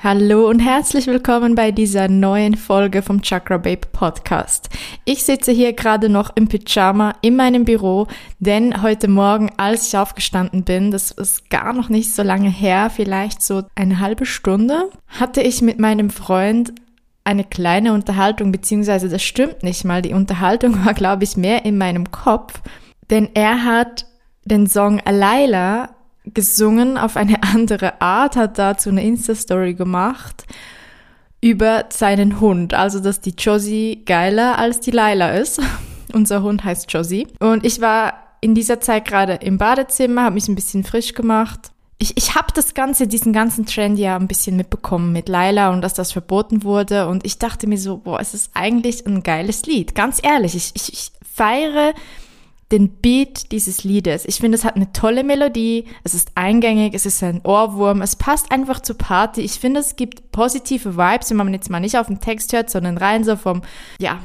Hallo und herzlich willkommen bei dieser neuen Folge vom Chakra Babe Podcast. Ich sitze hier gerade noch im Pyjama in meinem Büro, denn heute Morgen, als ich aufgestanden bin, das ist gar noch nicht so lange her, vielleicht so eine halbe Stunde, hatte ich mit meinem Freund eine kleine Unterhaltung, beziehungsweise das stimmt nicht mal, die Unterhaltung war, glaube ich, mehr in meinem Kopf, denn er hat den Song Alayla gesungen auf eine andere Art, hat dazu eine Insta-Story gemacht über seinen Hund. Also, dass die Josie geiler als die Laila ist. Unser Hund heißt Josie. Und ich war in dieser Zeit gerade im Badezimmer, habe mich ein bisschen frisch gemacht. Ich, ich habe das Ganze, diesen ganzen Trend ja ein bisschen mitbekommen mit Laila und dass das verboten wurde. Und ich dachte mir so, boah, es ist eigentlich ein geiles Lied. Ganz ehrlich, ich, ich, ich feiere den Beat dieses Liedes. Ich finde, es hat eine tolle Melodie, es ist eingängig, es ist ein Ohrwurm, es passt einfach zur Party. Ich finde, es gibt positive Vibes, wenn man jetzt mal nicht auf den Text hört, sondern rein so vom, ja,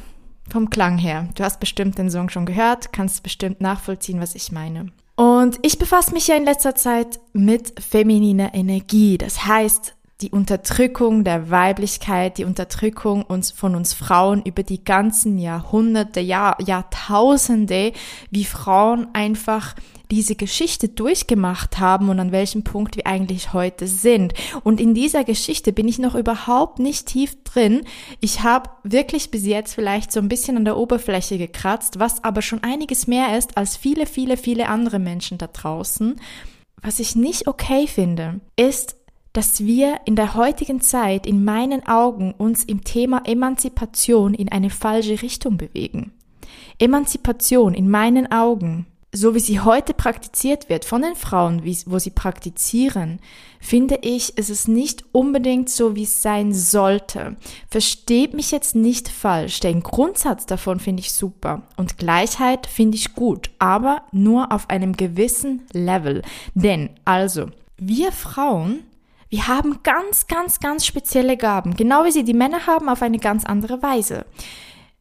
vom Klang her. Du hast bestimmt den Song schon gehört, kannst bestimmt nachvollziehen, was ich meine. Und ich befasse mich ja in letzter Zeit mit femininer Energie. Das heißt, die Unterdrückung der Weiblichkeit, die Unterdrückung uns, von uns Frauen über die ganzen Jahrhunderte, Jahr, Jahrtausende, wie Frauen einfach diese Geschichte durchgemacht haben und an welchem Punkt wir eigentlich heute sind. Und in dieser Geschichte bin ich noch überhaupt nicht tief drin. Ich habe wirklich bis jetzt vielleicht so ein bisschen an der Oberfläche gekratzt, was aber schon einiges mehr ist als viele, viele, viele andere Menschen da draußen. Was ich nicht okay finde, ist, dass wir in der heutigen Zeit in meinen Augen uns im Thema Emanzipation in eine falsche Richtung bewegen. Emanzipation in meinen Augen so wie sie heute praktiziert wird von den Frauen, wie, wo sie praktizieren, finde ich, ist es nicht unbedingt so, wie es sein sollte. Versteht mich jetzt nicht falsch. Den Grundsatz davon finde ich super und Gleichheit finde ich gut, aber nur auf einem gewissen Level. Denn also, wir Frauen wir haben ganz, ganz, ganz spezielle Gaben, genau wie sie die Männer haben, auf eine ganz andere Weise.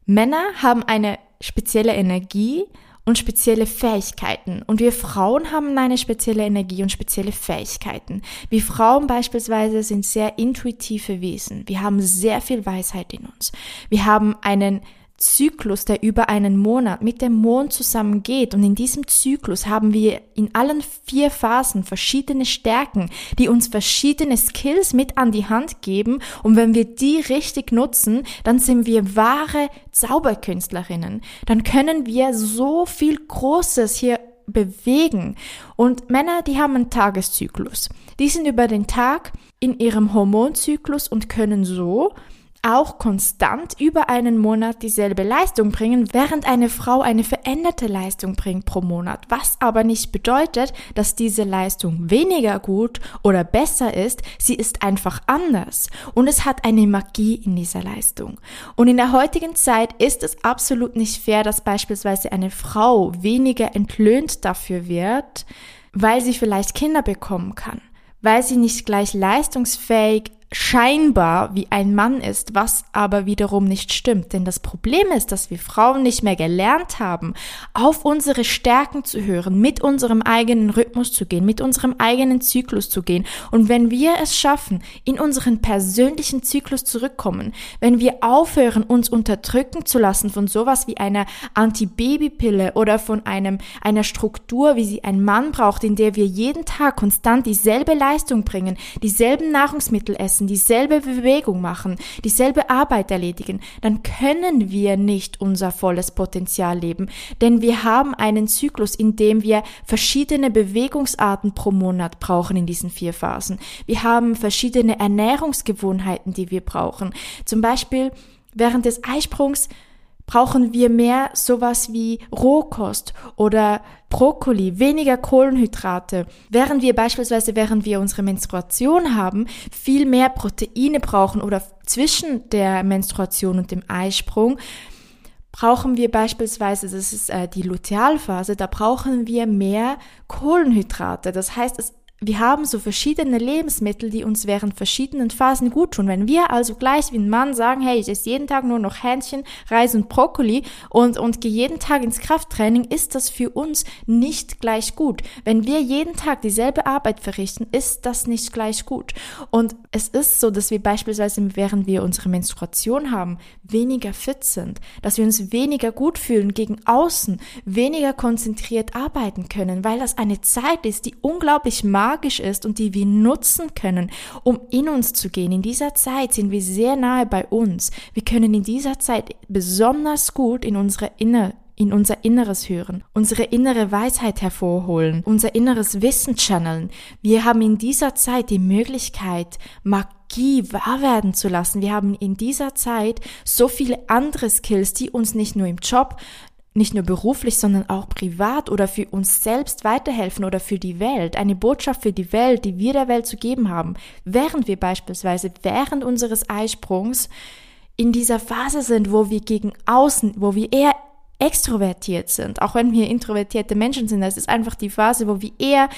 Männer haben eine spezielle Energie und spezielle Fähigkeiten. Und wir Frauen haben eine spezielle Energie und spezielle Fähigkeiten. Wir Frauen beispielsweise sind sehr intuitive Wesen. Wir haben sehr viel Weisheit in uns. Wir haben einen Zyklus, der über einen Monat mit dem Mond zusammengeht. Und in diesem Zyklus haben wir in allen vier Phasen verschiedene Stärken, die uns verschiedene Skills mit an die Hand geben. Und wenn wir die richtig nutzen, dann sind wir wahre Zauberkünstlerinnen. Dann können wir so viel Großes hier bewegen. Und Männer, die haben einen Tageszyklus. Die sind über den Tag in ihrem Hormonzyklus und können so auch konstant über einen Monat dieselbe Leistung bringen, während eine Frau eine veränderte Leistung bringt pro Monat, was aber nicht bedeutet, dass diese Leistung weniger gut oder besser ist, sie ist einfach anders. Und es hat eine Magie in dieser Leistung. Und in der heutigen Zeit ist es absolut nicht fair, dass beispielsweise eine Frau weniger entlöhnt dafür wird, weil sie vielleicht Kinder bekommen kann. Weil sie nicht gleich leistungsfähig scheinbar wie ein Mann ist, was aber wiederum nicht stimmt. Denn das Problem ist, dass wir Frauen nicht mehr gelernt haben, auf unsere Stärken zu hören, mit unserem eigenen Rhythmus zu gehen, mit unserem eigenen Zyklus zu gehen. Und wenn wir es schaffen, in unseren persönlichen Zyklus zurückkommen, wenn wir aufhören, uns unterdrücken zu lassen von sowas wie einer Antibabypille oder von einem, einer Struktur, wie sie ein Mann braucht, in der wir jeden Tag konstant dieselbe Leistung bringen, dieselben Nahrungsmittel essen, essen, dieselbe Bewegung machen, dieselbe Arbeit erledigen, dann können wir nicht unser volles Potenzial leben. Denn wir haben einen Zyklus, in dem wir verschiedene Bewegungsarten pro Monat brauchen in diesen vier Phasen. Wir haben verschiedene Ernährungsgewohnheiten, die wir brauchen. Zum Beispiel während des Eisprungs brauchen wir mehr sowas wie Rohkost oder Brokkoli, weniger Kohlenhydrate. Während wir beispielsweise, während wir unsere Menstruation haben, viel mehr Proteine brauchen oder zwischen der Menstruation und dem Eisprung, brauchen wir beispielsweise, das ist äh, die Lutealphase, da brauchen wir mehr Kohlenhydrate. Das heißt, es wir haben so verschiedene Lebensmittel, die uns während verschiedenen Phasen gut tun. Wenn wir also gleich wie ein Mann sagen, hey, ich esse jeden Tag nur noch Hähnchen, Reis und Brokkoli und, und gehe jeden Tag ins Krafttraining, ist das für uns nicht gleich gut. Wenn wir jeden Tag dieselbe Arbeit verrichten, ist das nicht gleich gut. Und es ist so, dass wir beispielsweise, während wir unsere Menstruation haben, weniger fit sind, dass wir uns weniger gut fühlen gegen außen, weniger konzentriert arbeiten können, weil das eine Zeit ist, die unglaublich mag magisch ist und die wir nutzen können, um in uns zu gehen. In dieser Zeit sind wir sehr nahe bei uns. Wir können in dieser Zeit besonders gut in unsere Inner in unser Inneres hören, unsere innere Weisheit hervorholen, unser inneres Wissen channeln. Wir haben in dieser Zeit die Möglichkeit, Magie wahr werden zu lassen. Wir haben in dieser Zeit so viele andere Skills, die uns nicht nur im Job nicht nur beruflich, sondern auch privat oder für uns selbst weiterhelfen oder für die Welt, eine Botschaft für die Welt, die wir der Welt zu geben haben, während wir beispielsweise während unseres Eisprungs in dieser Phase sind, wo wir gegen außen, wo wir eher extrovertiert sind, auch wenn wir introvertierte Menschen sind, das ist einfach die Phase, wo wir eher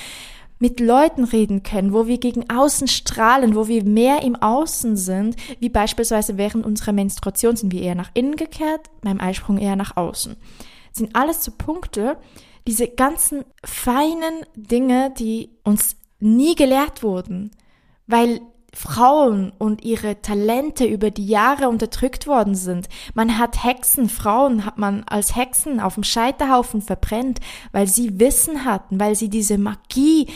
mit Leuten reden können, wo wir gegen außen strahlen, wo wir mehr im Außen sind, wie beispielsweise während unserer Menstruation sind wir eher nach innen gekehrt, beim Eisprung eher nach außen. Das sind alles so Punkte, diese ganzen feinen Dinge, die uns nie gelehrt wurden, weil Frauen und ihre Talente über die Jahre unterdrückt worden sind. Man hat Hexen, Frauen hat man als Hexen auf dem Scheiterhaufen verbrennt, weil sie Wissen hatten, weil sie diese Magie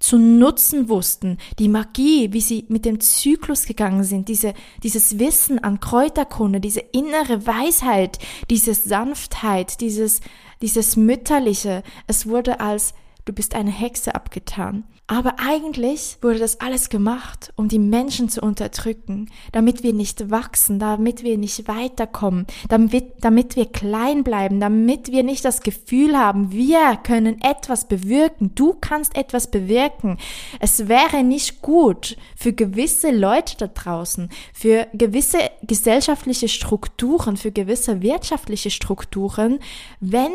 zu nutzen wussten, die Magie, wie sie mit dem Zyklus gegangen sind, diese, dieses Wissen an Kräuterkunde, diese innere Weisheit, diese Sanftheit, dieses, dieses Mütterliche. Es wurde als du bist eine Hexe abgetan. Aber eigentlich wurde das alles gemacht, um die Menschen zu unterdrücken, damit wir nicht wachsen, damit wir nicht weiterkommen, damit, damit wir klein bleiben, damit wir nicht das Gefühl haben, wir können etwas bewirken, du kannst etwas bewirken. Es wäre nicht gut für gewisse Leute da draußen, für gewisse gesellschaftliche Strukturen, für gewisse wirtschaftliche Strukturen, wenn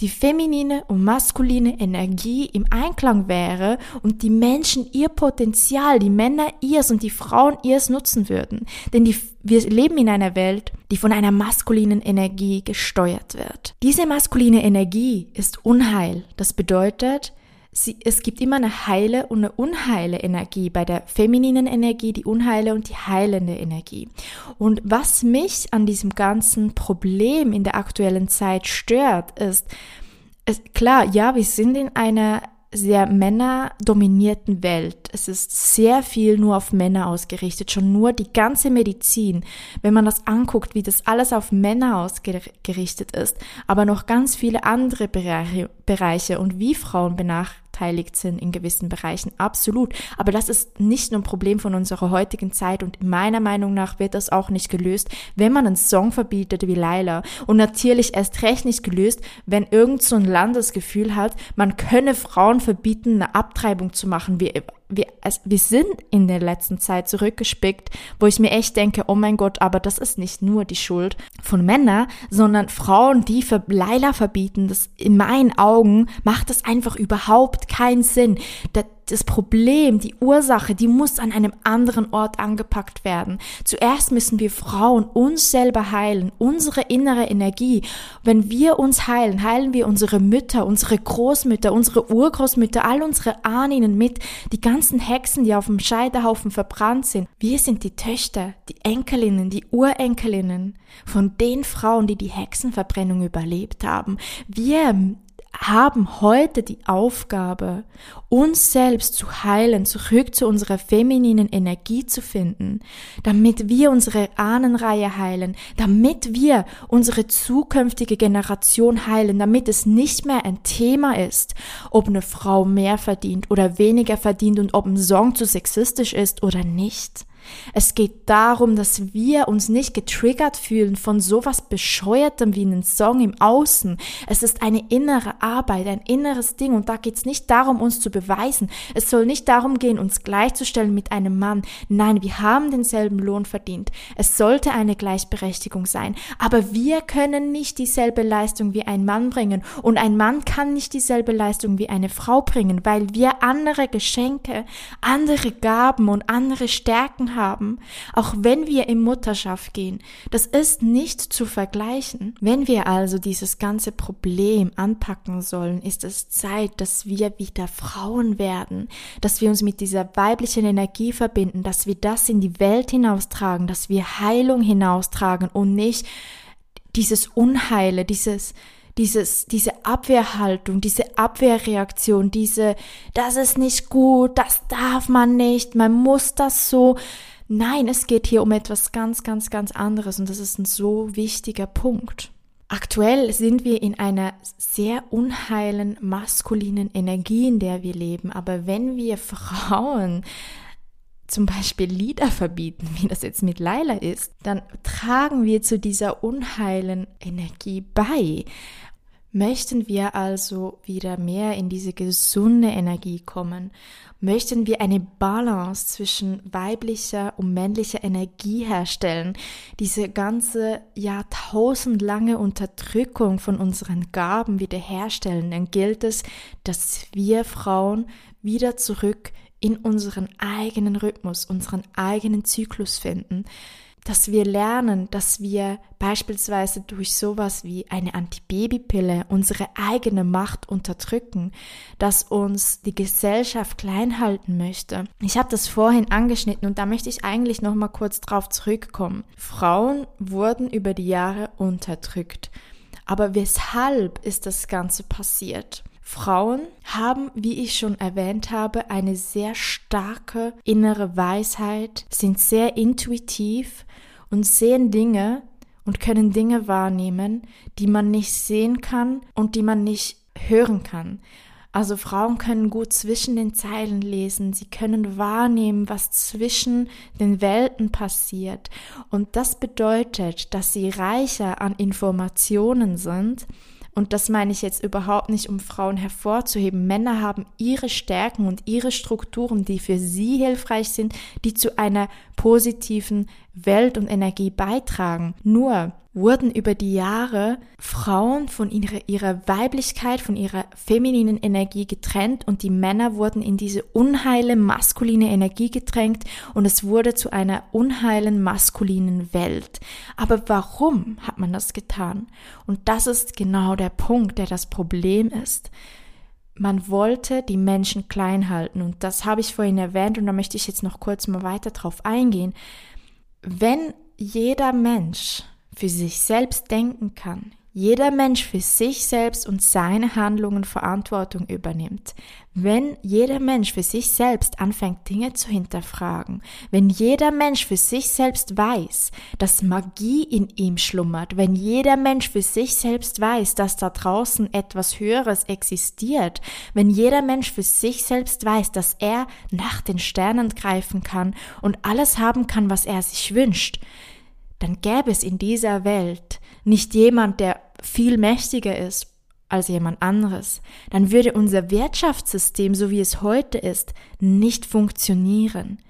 die feminine und maskuline Energie im Einklang wäre und die Menschen ihr Potenzial, die Männer ihrs und die Frauen ihrs nutzen würden. Denn die, wir leben in einer Welt, die von einer maskulinen Energie gesteuert wird. Diese maskuline Energie ist Unheil. Das bedeutet, sie, es gibt immer eine heile und eine unheile Energie. Bei der femininen Energie die unheile und die heilende Energie. Und was mich an diesem ganzen Problem in der aktuellen Zeit stört, ist, es, klar, ja, wir sind in einer sehr männerdominierten Welt. Es ist sehr viel nur auf Männer ausgerichtet, schon nur die ganze Medizin. Wenn man das anguckt, wie das alles auf Männer ausgerichtet ist, aber noch ganz viele andere Bereiche, Bereiche und wie Frauen benach benachteiligt sind in gewissen Bereichen, absolut. Aber das ist nicht nur ein Problem von unserer heutigen Zeit und meiner Meinung nach wird das auch nicht gelöst, wenn man einen Song verbietet wie Laila. Und natürlich erst recht nicht gelöst, wenn irgend so ein Land das Gefühl hat, man könne Frauen verbieten, eine Abtreibung zu machen. Wir, wir, es, wir sind in der letzten Zeit zurückgespickt, wo ich mir echt denke, oh mein Gott, aber das ist nicht nur die Schuld von Männern, sondern Frauen, die für Laila verbieten, das in meinen Augen macht das einfach überhaupt keinen Sinn. Das, das Problem, die Ursache, die muss an einem anderen Ort angepackt werden. Zuerst müssen wir Frauen uns selber heilen, unsere innere Energie. Wenn wir uns heilen, heilen wir unsere Mütter, unsere Großmütter, unsere Urgroßmütter, all unsere Ahnen mit, die ganzen Hexen, die auf dem Scheiterhaufen verbrannt sind. Wir sind die Töchter, die Enkelinnen, die Urenkelinnen von den Frauen, die die Hexenverbrennung überlebt haben. Wir haben heute die Aufgabe, uns selbst zu heilen, zurück zu unserer femininen Energie zu finden, damit wir unsere Ahnenreihe heilen, damit wir unsere zukünftige Generation heilen, damit es nicht mehr ein Thema ist, ob eine Frau mehr verdient oder weniger verdient und ob ein Song zu sexistisch ist oder nicht. Es geht darum, dass wir uns nicht getriggert fühlen von sowas Bescheuertem wie einen Song im Außen. Es ist eine innere Arbeit, ein inneres Ding und da geht es nicht darum, uns zu beweisen. Es soll nicht darum gehen, uns gleichzustellen mit einem Mann. Nein, wir haben denselben Lohn verdient. Es sollte eine Gleichberechtigung sein. Aber wir können nicht dieselbe Leistung wie ein Mann bringen und ein Mann kann nicht dieselbe Leistung wie eine Frau bringen, weil wir andere Geschenke, andere Gaben und andere Stärken haben, auch wenn wir in Mutterschaft gehen. Das ist nicht zu vergleichen. Wenn wir also dieses ganze Problem anpacken sollen, ist es Zeit, dass wir wieder Frauen werden, dass wir uns mit dieser weiblichen Energie verbinden, dass wir das in die Welt hinaustragen, dass wir Heilung hinaustragen und nicht dieses Unheile, dieses dieses, diese Abwehrhaltung, diese Abwehrreaktion, diese, das ist nicht gut, das darf man nicht, man muss das so. Nein, es geht hier um etwas ganz, ganz, ganz anderes und das ist ein so wichtiger Punkt. Aktuell sind wir in einer sehr unheilen maskulinen Energie, in der wir leben. Aber wenn wir Frauen zum Beispiel Lieder verbieten, wie das jetzt mit Laila ist, dann tragen wir zu dieser unheilen Energie bei. Möchten wir also wieder mehr in diese gesunde Energie kommen? Möchten wir eine Balance zwischen weiblicher und männlicher Energie herstellen? Diese ganze jahrtausendlange Unterdrückung von unseren Gaben wiederherstellen? Dann gilt es, dass wir Frauen wieder zurück in unseren eigenen Rhythmus, unseren eigenen Zyklus finden dass wir lernen, dass wir beispielsweise durch sowas wie eine Antibabypille unsere eigene Macht unterdrücken, dass uns die Gesellschaft klein halten möchte. Ich habe das vorhin angeschnitten und da möchte ich eigentlich noch mal kurz drauf zurückkommen. Frauen wurden über die Jahre unterdrückt. Aber weshalb ist das Ganze passiert? Frauen haben, wie ich schon erwähnt habe, eine sehr starke innere Weisheit, sind sehr intuitiv und sehen Dinge und können Dinge wahrnehmen, die man nicht sehen kann und die man nicht hören kann. Also Frauen können gut zwischen den Zeilen lesen, sie können wahrnehmen, was zwischen den Welten passiert. Und das bedeutet, dass sie reicher an Informationen sind und das meine ich jetzt überhaupt nicht, um Frauen hervorzuheben. Männer haben ihre Stärken und ihre Strukturen, die für sie hilfreich sind, die zu einer positiven Welt und Energie beitragen. Nur wurden über die Jahre Frauen von ihrer, ihrer Weiblichkeit, von ihrer femininen Energie getrennt und die Männer wurden in diese unheile maskuline Energie gedrängt und es wurde zu einer unheilen maskulinen Welt. Aber warum hat man das getan? Und das ist genau der Punkt, der das Problem ist man wollte die Menschen klein halten und das habe ich vorhin erwähnt und da möchte ich jetzt noch kurz mal weiter drauf eingehen. Wenn jeder Mensch für sich selbst denken kann, jeder Mensch für sich selbst und seine Handlungen Verantwortung übernimmt, wenn jeder Mensch für sich selbst anfängt, Dinge zu hinterfragen, wenn jeder Mensch für sich selbst weiß, dass Magie in ihm schlummert, wenn jeder Mensch für sich selbst weiß, dass da draußen etwas Höheres existiert, wenn jeder Mensch für sich selbst weiß, dass er nach den Sternen greifen kann und alles haben kann, was er sich wünscht, dann gäbe es in dieser Welt nicht jemand, der viel mächtiger ist als jemand anderes, dann würde unser Wirtschaftssystem, so wie es heute ist, nicht funktionieren.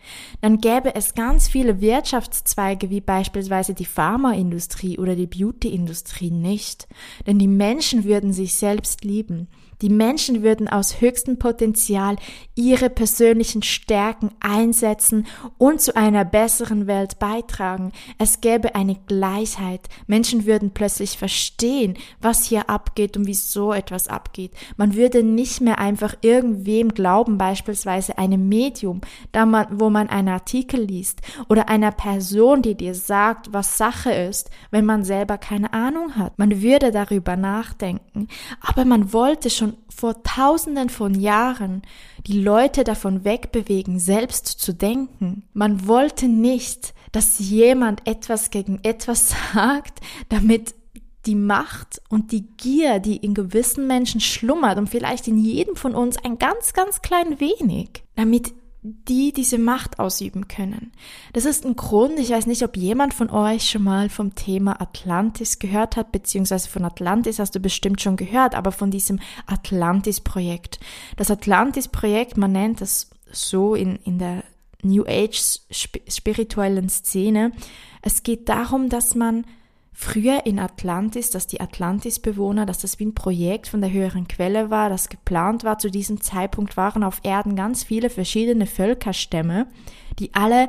Dann gäbe es ganz viele Wirtschaftszweige wie beispielsweise die Pharmaindustrie oder die Beautyindustrie nicht. Denn die Menschen würden sich selbst lieben. Die Menschen würden aus höchstem Potenzial ihre persönlichen Stärken einsetzen und zu einer besseren Welt beitragen. Es gäbe eine Gleichheit. Menschen würden plötzlich verstehen, was hier abgeht und wieso etwas abgeht. Man würde nicht mehr einfach irgendwem glauben, beispielsweise einem Medium, da man, wo man einen Artikel liest oder einer Person, die dir sagt, was Sache ist, wenn man selber keine Ahnung hat. Man würde darüber nachdenken. Aber man wollte schon vor tausenden von Jahren die Leute davon wegbewegen, selbst zu denken. Man wollte nicht, dass jemand etwas gegen etwas sagt, damit die Macht und die Gier, die in gewissen Menschen schlummert und vielleicht in jedem von uns ein ganz, ganz klein wenig, damit die diese Macht ausüben können. Das ist ein Grund, ich weiß nicht, ob jemand von euch schon mal vom Thema Atlantis gehört hat, beziehungsweise von Atlantis hast du bestimmt schon gehört, aber von diesem Atlantis-Projekt. Das Atlantis-Projekt, man nennt es so in, in der New Age spirituellen Szene. Es geht darum, dass man früher in Atlantis, dass die Atlantis-Bewohner, dass das wie ein Projekt von der höheren Quelle war, das geplant war. Zu diesem Zeitpunkt waren auf Erden ganz viele verschiedene Völkerstämme, die alle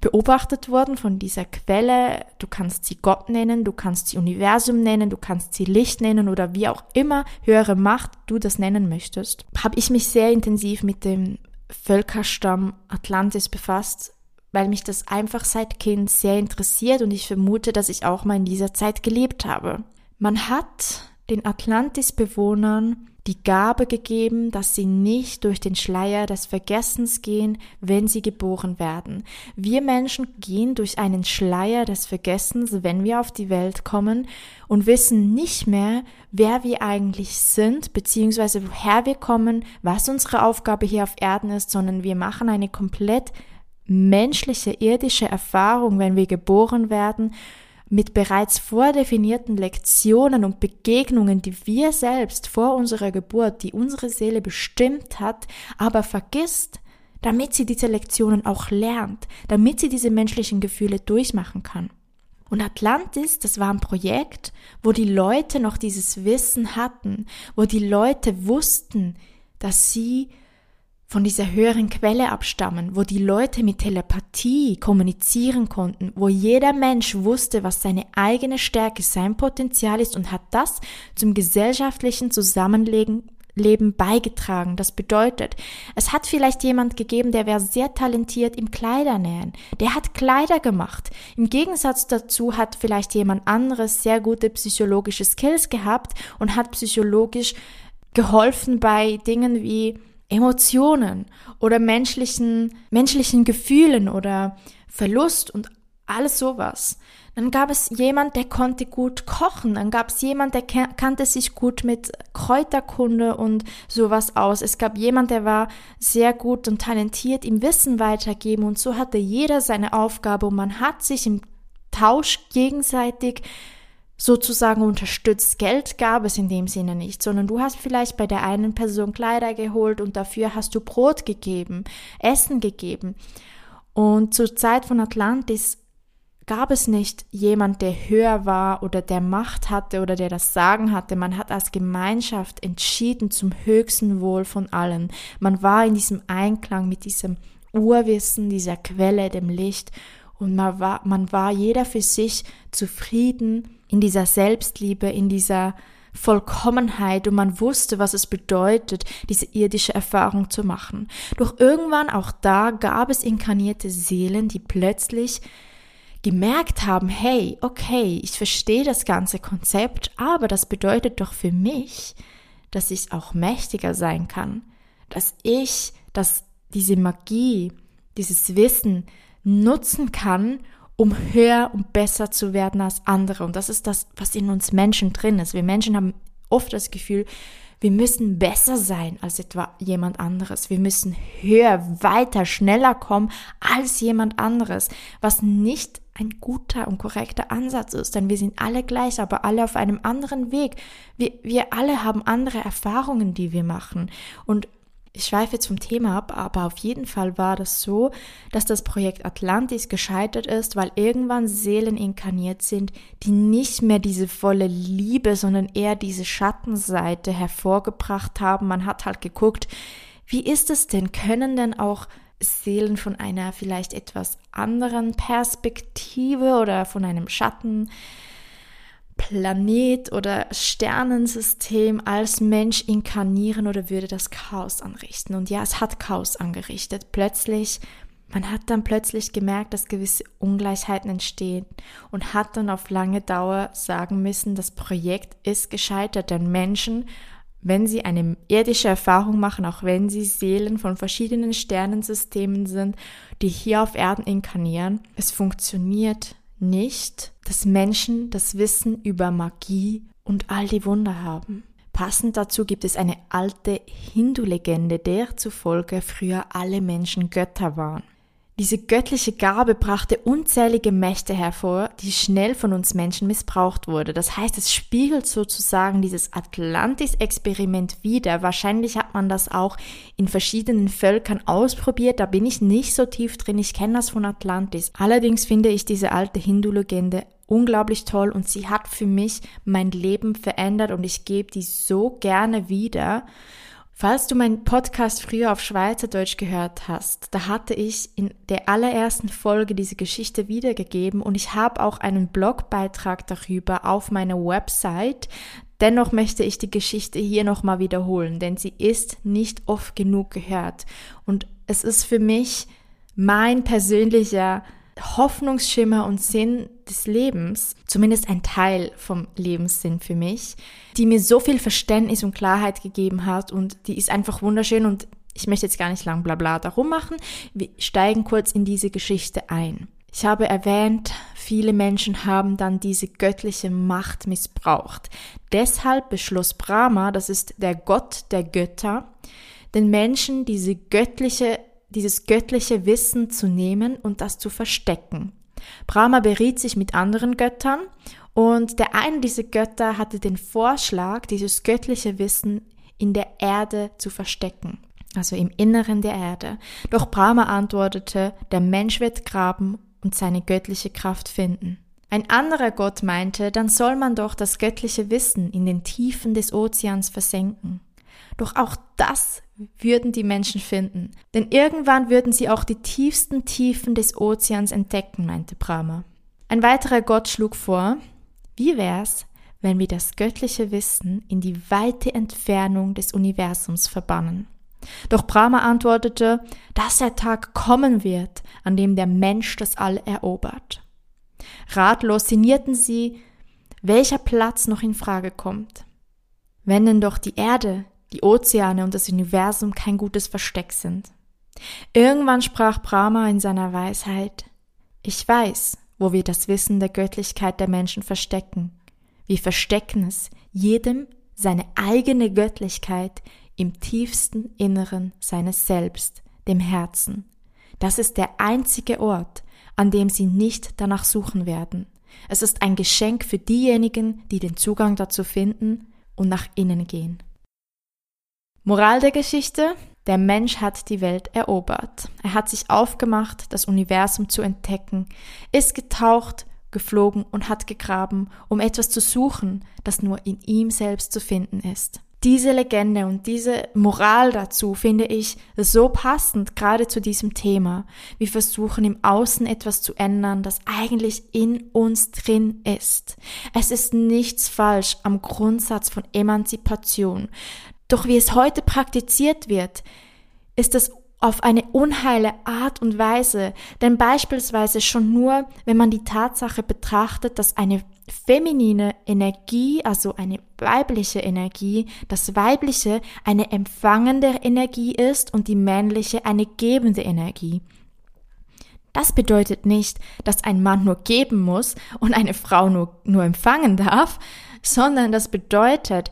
beobachtet wurden von dieser Quelle. Du kannst sie Gott nennen, du kannst sie Universum nennen, du kannst sie Licht nennen oder wie auch immer höhere Macht du das nennen möchtest. Habe ich mich sehr intensiv mit dem Völkerstamm Atlantis befasst weil mich das einfach seit Kind sehr interessiert und ich vermute, dass ich auch mal in dieser Zeit gelebt habe. Man hat den Atlantis-Bewohnern die Gabe gegeben, dass sie nicht durch den Schleier des Vergessens gehen, wenn sie geboren werden. Wir Menschen gehen durch einen Schleier des Vergessens, wenn wir auf die Welt kommen und wissen nicht mehr, wer wir eigentlich sind, beziehungsweise woher wir kommen, was unsere Aufgabe hier auf Erden ist, sondern wir machen eine komplett menschliche irdische Erfahrung, wenn wir geboren werden, mit bereits vordefinierten Lektionen und Begegnungen, die wir selbst vor unserer Geburt, die unsere Seele bestimmt hat, aber vergisst, damit sie diese Lektionen auch lernt, damit sie diese menschlichen Gefühle durchmachen kann. Und Atlantis, das war ein Projekt, wo die Leute noch dieses Wissen hatten, wo die Leute wussten, dass sie von dieser höheren Quelle abstammen, wo die Leute mit Telepathie kommunizieren konnten, wo jeder Mensch wusste, was seine eigene Stärke, sein Potenzial ist und hat das zum gesellschaftlichen Zusammenleben Leben beigetragen. Das bedeutet, es hat vielleicht jemand gegeben, der wäre sehr talentiert im Kleidernähen. Der hat Kleider gemacht. Im Gegensatz dazu hat vielleicht jemand anderes sehr gute psychologische Skills gehabt und hat psychologisch geholfen bei Dingen wie Emotionen oder menschlichen, menschlichen Gefühlen oder Verlust und alles sowas. Dann gab es jemand, der konnte gut kochen. Dann gab es jemand, der kannte sich gut mit Kräuterkunde und sowas aus. Es gab jemand, der war sehr gut und talentiert im Wissen weitergeben. Und so hatte jeder seine Aufgabe und man hat sich im Tausch gegenseitig sozusagen unterstützt. Geld gab es in dem Sinne nicht, sondern du hast vielleicht bei der einen Person Kleider geholt und dafür hast du Brot gegeben, Essen gegeben. Und zur Zeit von Atlantis gab es nicht jemand, der höher war oder der Macht hatte oder der das Sagen hatte. Man hat als Gemeinschaft entschieden zum höchsten Wohl von allen. Man war in diesem Einklang mit diesem Urwissen, dieser Quelle, dem Licht und man war, man war jeder für sich zufrieden in dieser Selbstliebe, in dieser Vollkommenheit und man wusste, was es bedeutet, diese irdische Erfahrung zu machen. Doch irgendwann auch da gab es inkarnierte Seelen, die plötzlich gemerkt haben, hey, okay, ich verstehe das ganze Konzept, aber das bedeutet doch für mich, dass ich auch mächtiger sein kann, dass ich, dass diese Magie, dieses Wissen nutzen kann, um höher und besser zu werden als andere. Und das ist das, was in uns Menschen drin ist. Wir Menschen haben oft das Gefühl, wir müssen besser sein als etwa jemand anderes. Wir müssen höher, weiter, schneller kommen als jemand anderes, was nicht ein guter und korrekter Ansatz ist, denn wir sind alle gleich, aber alle auf einem anderen Weg. Wir, wir alle haben andere Erfahrungen, die wir machen. Und Ich schweife jetzt vom Thema ab, aber auf jeden Fall war das so, dass das Projekt Atlantis gescheitert ist, weil irgendwann Seelen inkarniert sind, die nicht mehr diese volle Liebe, sondern eher diese Schattenseite hervorgebracht haben. Man hat halt geguckt, wie ist es denn? Können denn auch Seelen von einer vielleicht etwas anderen Perspektive oder von einem Schatten Planet oder Sternensystem als Mensch inkarnieren oder würde das Chaos anrichten? Und ja, es hat Chaos angerichtet. Plötzlich, man hat dann plötzlich gemerkt, dass gewisse Ungleichheiten entstehen und hat dann auf lange Dauer sagen müssen, das Projekt ist gescheitert, denn Menschen wenn sie eine irdische Erfahrung machen, auch wenn sie Seelen von verschiedenen Sternensystemen sind, die hier auf Erden inkarnieren, es funktioniert nicht, dass Menschen das Wissen über Magie und all die Wunder haben. Passend dazu gibt es eine alte Hindu-Legende, der zufolge früher alle Menschen Götter waren. Diese göttliche Gabe brachte unzählige Mächte hervor, die schnell von uns Menschen missbraucht wurde. Das heißt, es spiegelt sozusagen dieses Atlantis-Experiment wider. Wahrscheinlich hat man das auch in verschiedenen Völkern ausprobiert. Da bin ich nicht so tief drin. Ich kenne das von Atlantis. Allerdings finde ich diese alte Hindu-Legende unglaublich toll und sie hat für mich mein Leben verändert und ich gebe die so gerne wieder. Falls du meinen Podcast früher auf Schweizerdeutsch gehört hast, da hatte ich in der allerersten Folge diese Geschichte wiedergegeben und ich habe auch einen Blogbeitrag darüber auf meiner Website. Dennoch möchte ich die Geschichte hier nochmal wiederholen, denn sie ist nicht oft genug gehört und es ist für mich mein persönlicher Hoffnungsschimmer und Sinn des Lebens, zumindest ein Teil vom Lebenssinn für mich, die mir so viel Verständnis und Klarheit gegeben hat und die ist einfach wunderschön und ich möchte jetzt gar nicht lang bla bla darum machen. Wir steigen kurz in diese Geschichte ein. Ich habe erwähnt, viele Menschen haben dann diese göttliche Macht missbraucht. Deshalb beschloss Brahma, das ist der Gott der Götter, den Menschen diese göttliche dieses göttliche Wissen zu nehmen und das zu verstecken. Brahma beriet sich mit anderen Göttern und der eine dieser Götter hatte den Vorschlag, dieses göttliche Wissen in der Erde zu verstecken, also im Inneren der Erde. Doch Brahma antwortete, der Mensch wird graben und seine göttliche Kraft finden. Ein anderer Gott meinte, dann soll man doch das göttliche Wissen in den Tiefen des Ozeans versenken. Doch auch das würden die Menschen finden, denn irgendwann würden sie auch die tiefsten Tiefen des Ozeans entdecken, meinte Brahma. Ein weiterer Gott schlug vor, wie wär's, wenn wir das göttliche Wissen in die weite Entfernung des Universums verbannen? Doch Brahma antwortete, dass der Tag kommen wird, an dem der Mensch das All erobert. Ratlos sinnierten sie, welcher Platz noch in Frage kommt. Wenn denn doch die Erde die Ozeane und das Universum kein gutes Versteck sind. Irgendwann sprach Brahma in seiner Weisheit, ich weiß, wo wir das Wissen der Göttlichkeit der Menschen verstecken. Wir verstecken es, jedem seine eigene Göttlichkeit im tiefsten Inneren seines Selbst, dem Herzen. Das ist der einzige Ort, an dem sie nicht danach suchen werden. Es ist ein Geschenk für diejenigen, die den Zugang dazu finden und nach innen gehen. Moral der Geschichte? Der Mensch hat die Welt erobert. Er hat sich aufgemacht, das Universum zu entdecken, ist getaucht, geflogen und hat gegraben, um etwas zu suchen, das nur in ihm selbst zu finden ist. Diese Legende und diese Moral dazu finde ich so passend gerade zu diesem Thema. Wir versuchen im Außen etwas zu ändern, das eigentlich in uns drin ist. Es ist nichts falsch am Grundsatz von Emanzipation. Doch wie es heute praktiziert wird, ist es auf eine unheile Art und Weise, denn beispielsweise schon nur, wenn man die Tatsache betrachtet, dass eine feminine Energie, also eine weibliche Energie, das weibliche eine empfangende Energie ist und die männliche eine gebende Energie. Das bedeutet nicht, dass ein Mann nur geben muss und eine Frau nur, nur empfangen darf, sondern das bedeutet,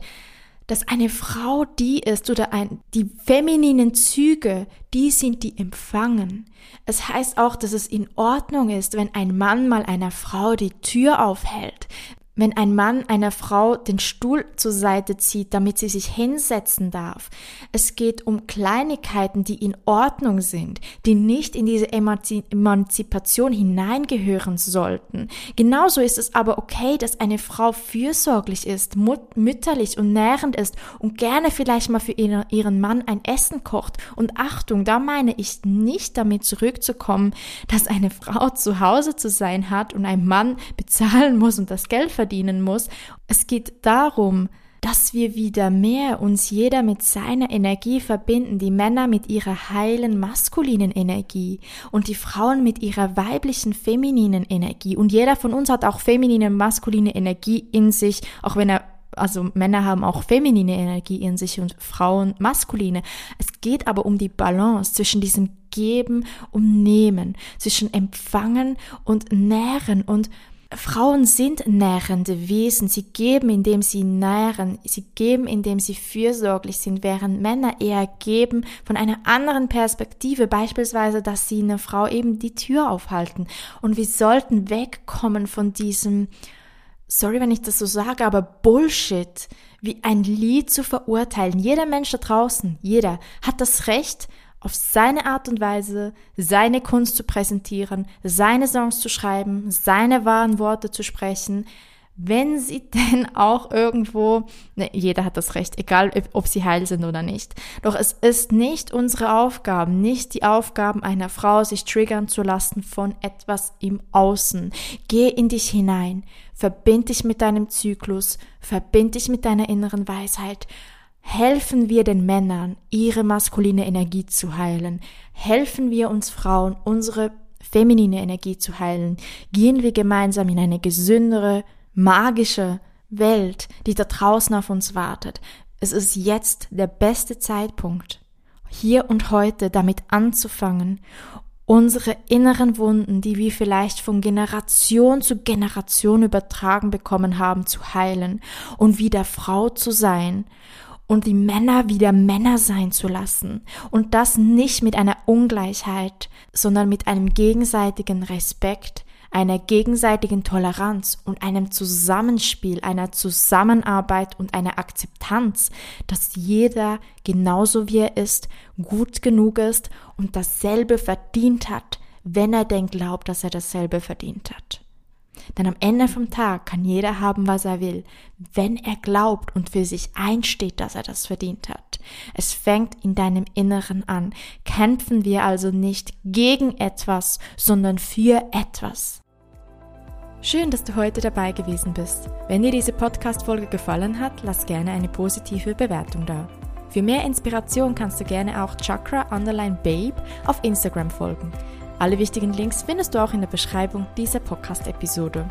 dass eine Frau die ist oder ein, die femininen Züge, die sind die empfangen. Es heißt auch, dass es in Ordnung ist, wenn ein Mann mal einer Frau die Tür aufhält. Wenn ein Mann einer Frau den Stuhl zur Seite zieht, damit sie sich hinsetzen darf. Es geht um Kleinigkeiten, die in Ordnung sind, die nicht in diese Emanzipation hineingehören sollten. Genauso ist es aber okay, dass eine Frau fürsorglich ist, mütterlich und nährend ist und gerne vielleicht mal für ihren Mann ein Essen kocht. Und Achtung, da meine ich nicht damit zurückzukommen, dass eine Frau zu Hause zu sein hat und ein Mann bezahlen muss und das Geld verdienen muss. Es geht darum, dass wir wieder mehr uns jeder mit seiner Energie verbinden, die Männer mit ihrer heilen maskulinen Energie und die Frauen mit ihrer weiblichen femininen Energie. Und jeder von uns hat auch feminine und maskuline Energie in sich, auch wenn er also Männer haben auch feminine Energie in sich und Frauen maskuline. Es geht aber um die Balance zwischen diesem Geben und Nehmen, zwischen Empfangen und Nähren und Frauen sind nährende Wesen. Sie geben, indem sie nähren. Sie geben, indem sie fürsorglich sind, während Männer eher geben von einer anderen Perspektive. Beispielsweise, dass sie einer Frau eben die Tür aufhalten. Und wir sollten wegkommen von diesem, sorry, wenn ich das so sage, aber Bullshit, wie ein Lied zu verurteilen. Jeder Mensch da draußen, jeder hat das Recht, auf seine Art und Weise seine Kunst zu präsentieren, seine Songs zu schreiben, seine wahren Worte zu sprechen, wenn sie denn auch irgendwo, ne, jeder hat das Recht, egal ob sie heil sind oder nicht. Doch es ist nicht unsere Aufgabe, nicht die Aufgaben einer Frau, sich triggern zu lassen von etwas im Außen. Geh in dich hinein, verbind dich mit deinem Zyklus, verbind dich mit deiner inneren Weisheit, helfen wir den Männern, ihre maskuline Energie zu heilen, helfen wir uns Frauen, unsere feminine Energie zu heilen, gehen wir gemeinsam in eine gesündere, magische Welt, die da draußen auf uns wartet. Es ist jetzt der beste Zeitpunkt, hier und heute damit anzufangen unsere inneren Wunden, die wir vielleicht von Generation zu Generation übertragen bekommen haben, zu heilen und wieder Frau zu sein und die Männer wieder Männer sein zu lassen. Und das nicht mit einer Ungleichheit, sondern mit einem gegenseitigen Respekt, einer gegenseitigen Toleranz und einem Zusammenspiel, einer Zusammenarbeit und einer Akzeptanz, dass jeder genauso wie er ist, gut genug ist und dasselbe verdient hat, wenn er denn glaubt, dass er dasselbe verdient hat. Denn am Ende vom Tag kann jeder haben, was er will, wenn er glaubt und für sich einsteht, dass er das verdient hat. Es fängt in deinem Inneren an. Kämpfen wir also nicht gegen etwas, sondern für etwas. Schön, dass du heute dabei gewesen bist. Wenn dir diese Podcast-Folge gefallen hat, lass gerne eine positive Bewertung da. Für mehr Inspiration kannst du gerne auch Chakra Underline Babe auf Instagram folgen. Alle wichtigen Links findest du auch in der Beschreibung dieser Podcast-Episode.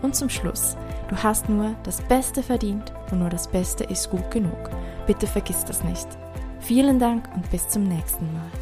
Und zum Schluss, du hast nur das Beste verdient und nur das Beste ist gut genug. Bitte vergiss das nicht. Vielen Dank und bis zum nächsten Mal.